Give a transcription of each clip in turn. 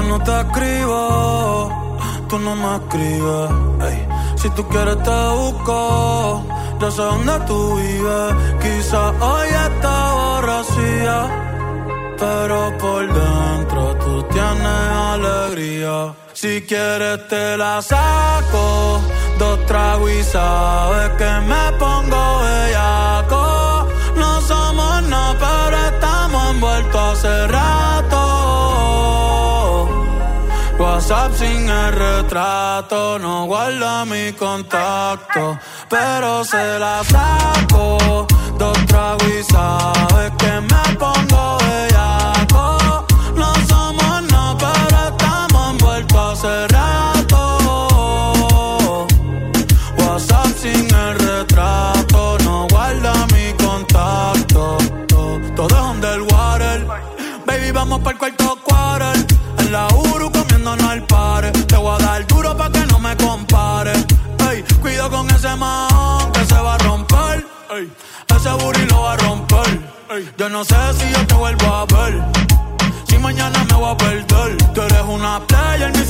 Yo no te escribo, tú no me escribes. Ey. Si tú quieres te busco, yo sé dónde tú vives. Quizá hoy está borracía, pero por dentro tú tienes alegría. Si quieres te la saco, dos tragos y sabes que me pongo bellaco. No somos nada, pero estamos envueltos hace rato. WhatsApp sin el retrato, no guarda mi contacto, pero se la saco. No sé si yo te vuelvo a ver. Si mañana me voy a perder. Tú eres una player, me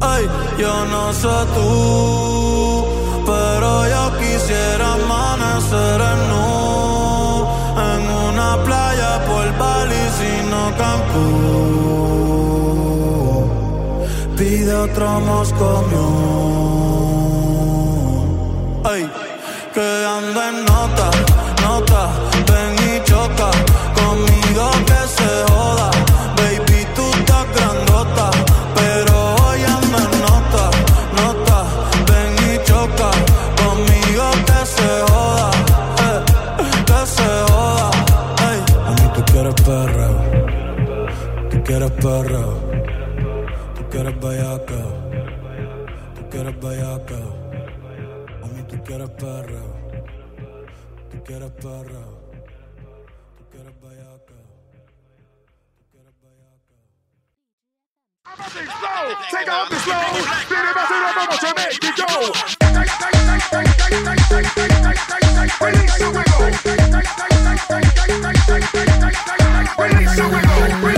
Ay, yo no sé tú, pero yo quisiera amanecer en nu en una playa por Bali, sino Cancún. Pide otro Moscow Ay, que ando en nota, nota, ven y choca Take off the slow. Viene más una vamos a México. Release the wiggle. Release the wiggle. Release the You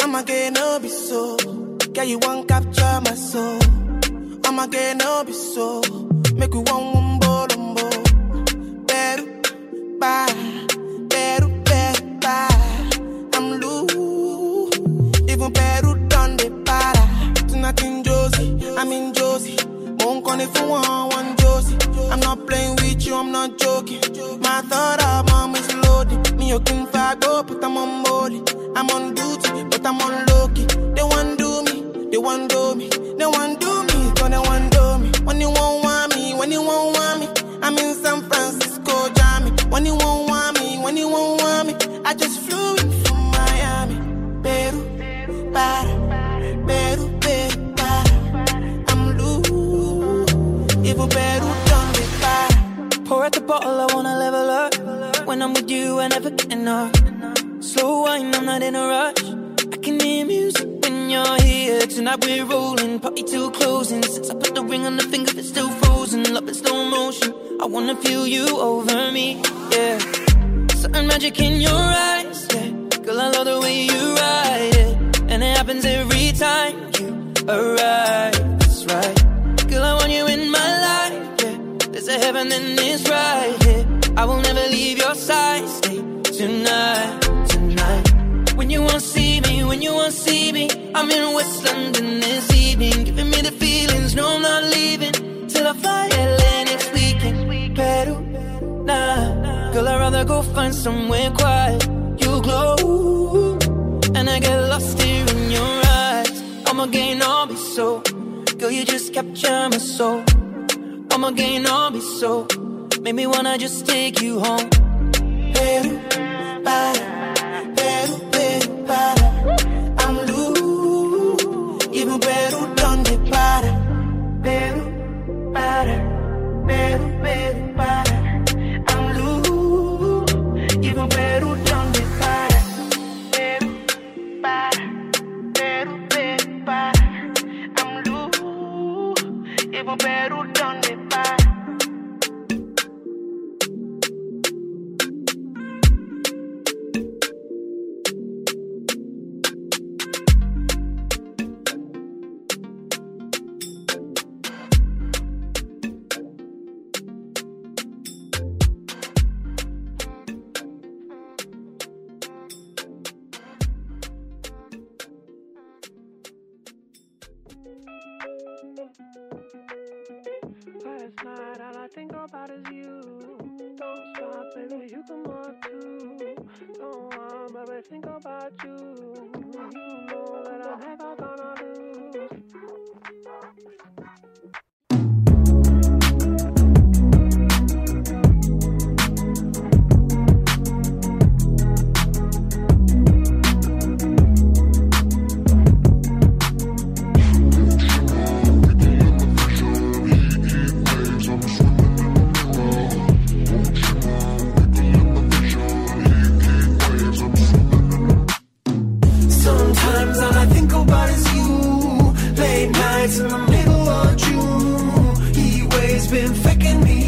I'ma get no be so. Girl, you won't capture my soul. I'ma get no be so. Make you one wumbo lumbo. Better, bye. Better, better, bye. I'm loose. Even better done the para. Tonight in Josie, I'm in Josie. Won't call it for one, one Josie. I'm not playing with you, I'm not joking. My thought you can fuck up, but I'm on molly. I'm on duty, but I'm on low key. They want do me, they want do me, they want do me, so they want do me. When you won't want me, when you won't want me, I'm in San Francisco, Jammy. When you won't want me, when you won't want me, I just flew in from Miami. Peru, para, Peru, Peru, para. I'm loose, even Peru done the para. Pour out the bottle, I wanna up. When I'm with you, I never get enough. Slow wine, I'm not in a rush. I can hear music when you're here. Tonight we're rolling, party till closing. Since I put the ring on the finger, it's still frozen. Love in slow motion. I wanna feel you over me, yeah. Certain magic in your eyes, yeah. Girl, I love the way you ride it. And it happens every time you arrive, that's right. Girl, I want you in my life, yeah. There's a heaven and it's right here. I will never leave your side. Stay tonight, tonight. When you won't see me, when you won't see me. I'm in West London this evening, giving me the feelings. No, I'm not leaving till I fly LA next weekend. Peru, nah, girl, I'd rather go find somewhere quiet. You glow, and I get lost here in your eyes. I'm again, I'll be so. Girl, you just capture my soul. I'm again, I'll be so. Make me wanna just take you home. Peru, para, Peru, Peru, para. I'm Peru, para. Peru, para, Peru, Peru, para. I'm Peru, Late nights in the middle of June. Heat waves been faking me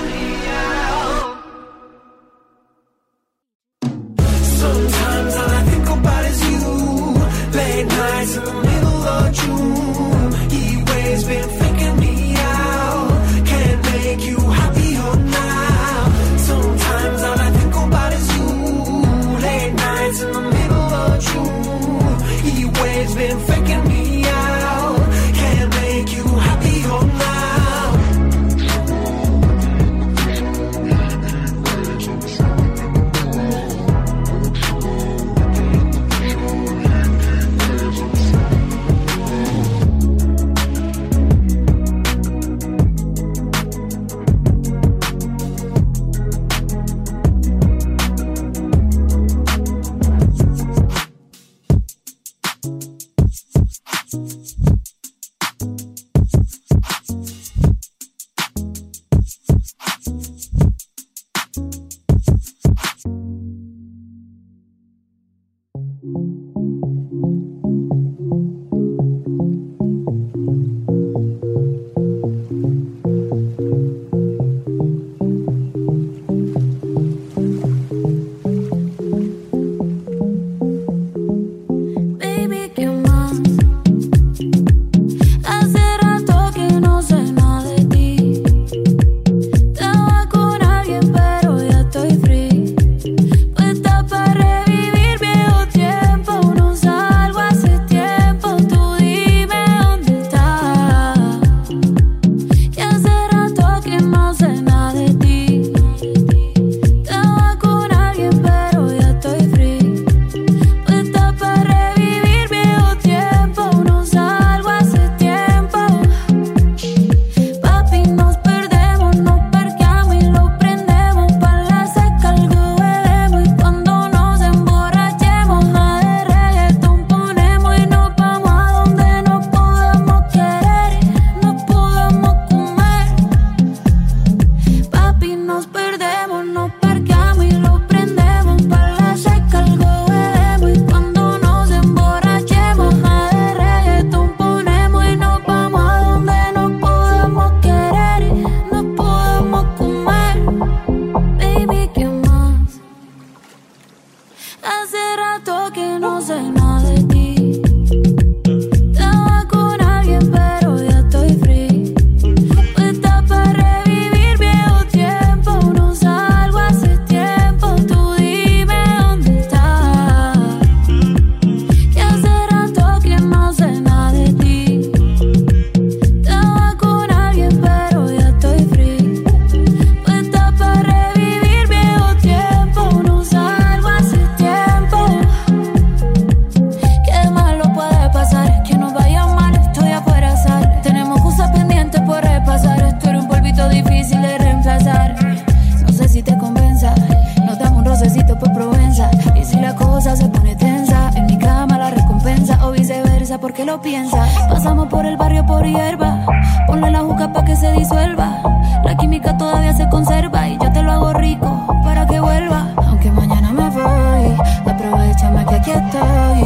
cosa se pone tensa. En mi cama la recompensa o viceversa, porque lo piensa. Pasamos por el barrio por hierba. Ponle la juca pa' que se disuelva. La química todavía se conserva y yo te lo hago rico para que vuelva. Aunque mañana me voy, aprovechame que aquí estoy.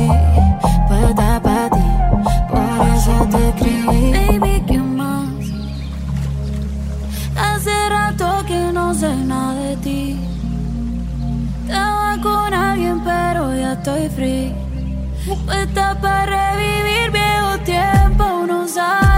Puesta para ti, por eso te escribí. Baby, ¿qué más? Hace rato que no sé nada de ti. Estaba con alguien, pero ya estoy free. Puesta para revivir viejo tiempo. No salgo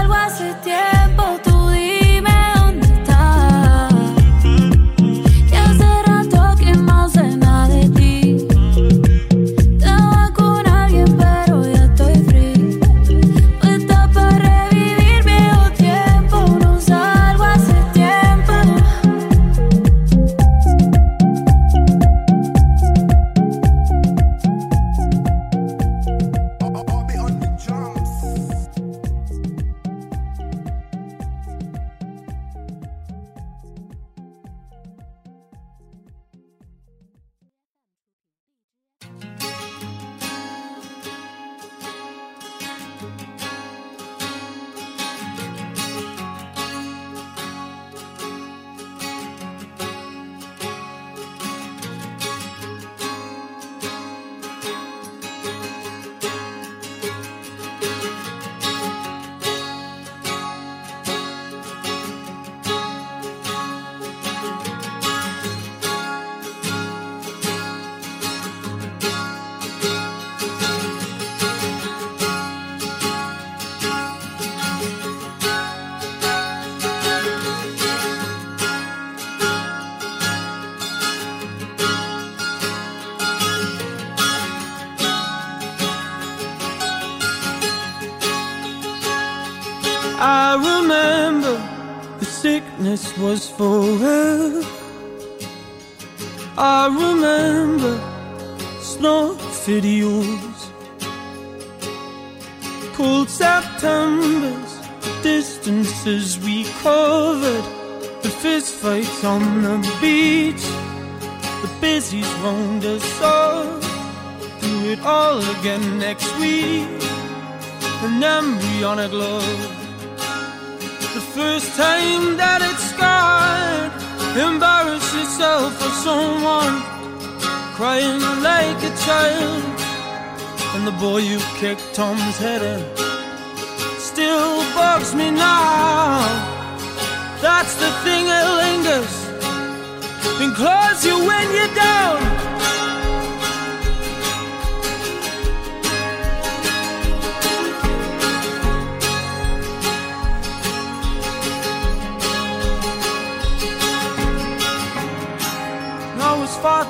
was forever. I remember snow videos, cold Septembers, distances we covered, the fist fights on the beach, the busies round us all. Do it all again next week an embryonic love. The first time that it scarred, embarrass yourself for someone, crying like a child. And the boy you kicked Tom's head in still bugs me now. That's the thing that lingers and claws you when you're down.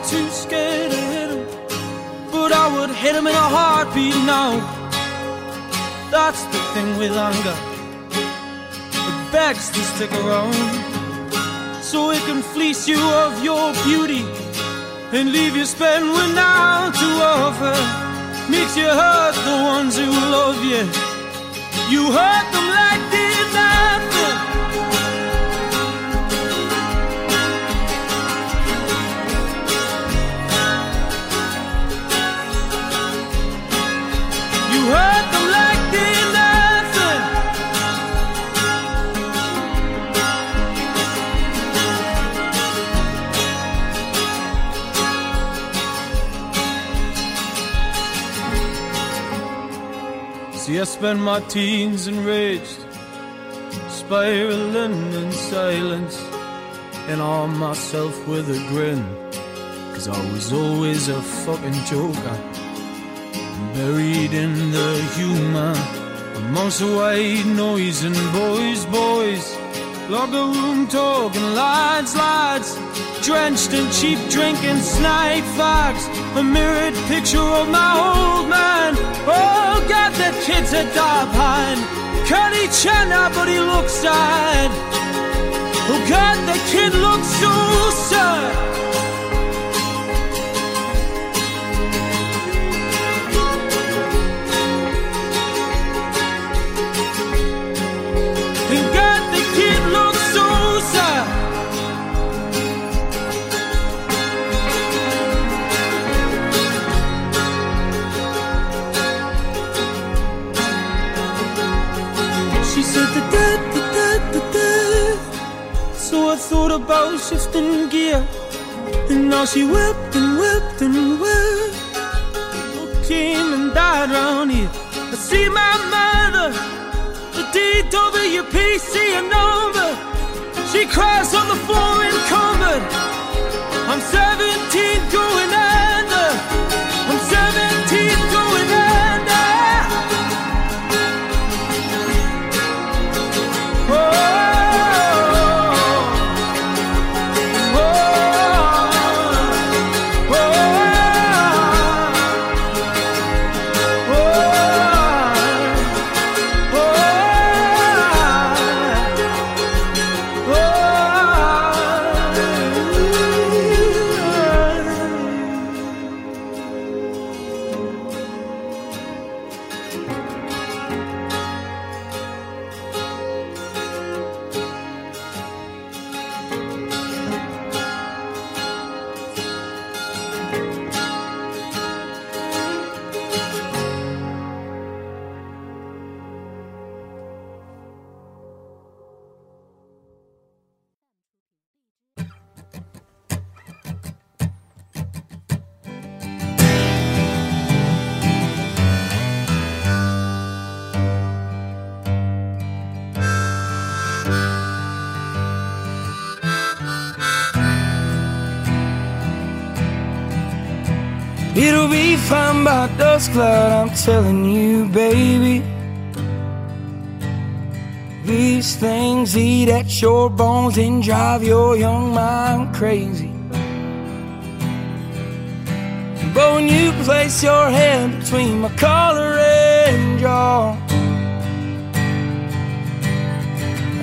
Too scared to hit him, but I would hit him in a heartbeat now. That's the thing with anger, it begs to stick around, so it can fleece you of your beauty and leave you spent with now to offer. Makes you hurt the ones who love you. You hurt spent my teens enraged, spiraling in silence, and arm myself with a grin. Cause I was always a fucking joker, buried in the humor, amongst the white noise and boys, boys. Locker room talk and lads, lads, drenched in cheap drink and snipe fags. A mirrored picture of my old man. Oh, God, that kid's a dark pine. Can't he but he looks sad. Oh, God, the kid looks so sad. About shifting gear. And now she whipped and whipped and whipped. Who came and died round here. I see my mother, the your and number. She cries on the foreign cupboard. I'm 17 going under. It'll be fine by dusk cloud, I'm telling you, baby. These things eat at your bones and drive your young mind crazy. But when you place your hand between my collar and jaw,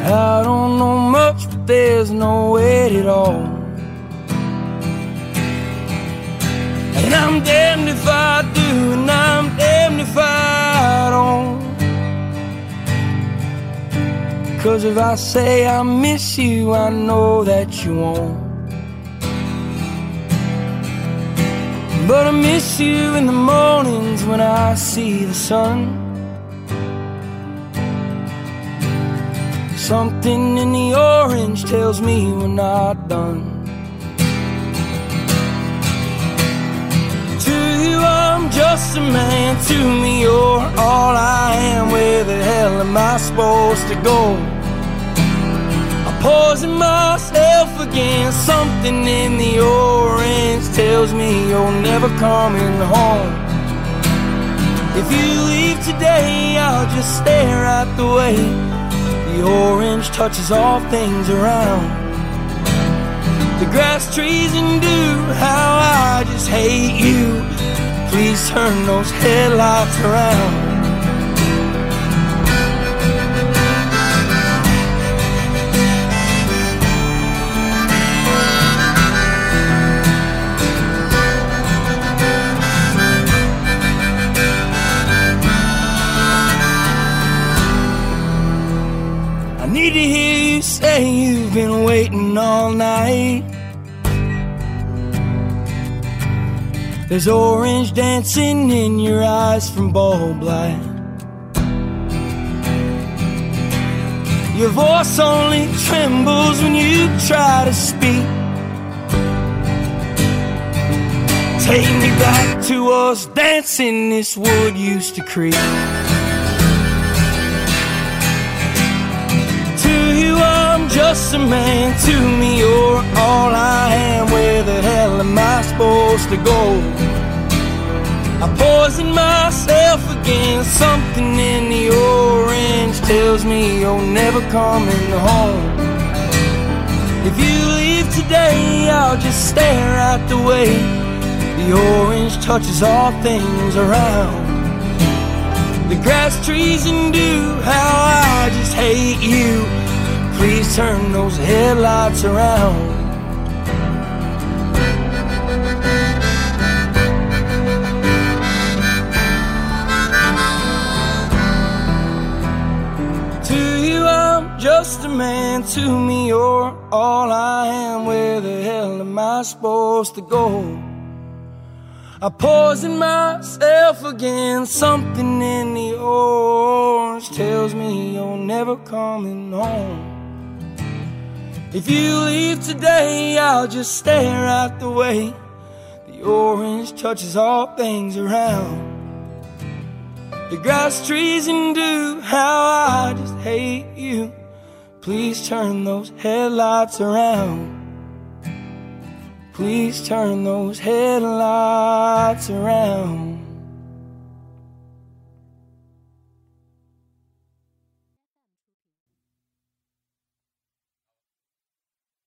I don't know much, but there's no weight at all. I'm damned if I do, and I'm damned if I don't. Cause if I say I miss you, I know that you won't. But I miss you in the mornings when I see the sun. Something in the orange tells me we're not done. I'm just a man. To me, you're all I am. Where the hell am I supposed to go? I'm poison myself again. Something in the orange tells me you're never coming home. If you leave today, I'll just stare at the way the orange touches all things around. The grass, trees, and dew, how I just hate you. Please turn those headlights around. I need to hear you say you've been waiting all night. There's orange dancing in your eyes from bulb light. Your voice only trembles when you try to speak. Take me back to us dancing this wood used to creep. Just a man. To me, you're all I am. Where the hell am I supposed to go? I poison myself again. Something in the orange tells me you're never coming home. If you leave today, I'll just stare at the way the orange touches all things around. The grass, trees, and dew, how I just hate you. Please turn those headlights around. To you, I'm just a man. To me, you're all I am. Where the hell am I supposed to go? I poison myself again. Something in the orange tells me you're never coming home. If you leave today, I'll just stare out the way. The orange touches all things around. The grass, trees, and dew, how I just hate you. Please turn those headlights around. Please turn those headlights around.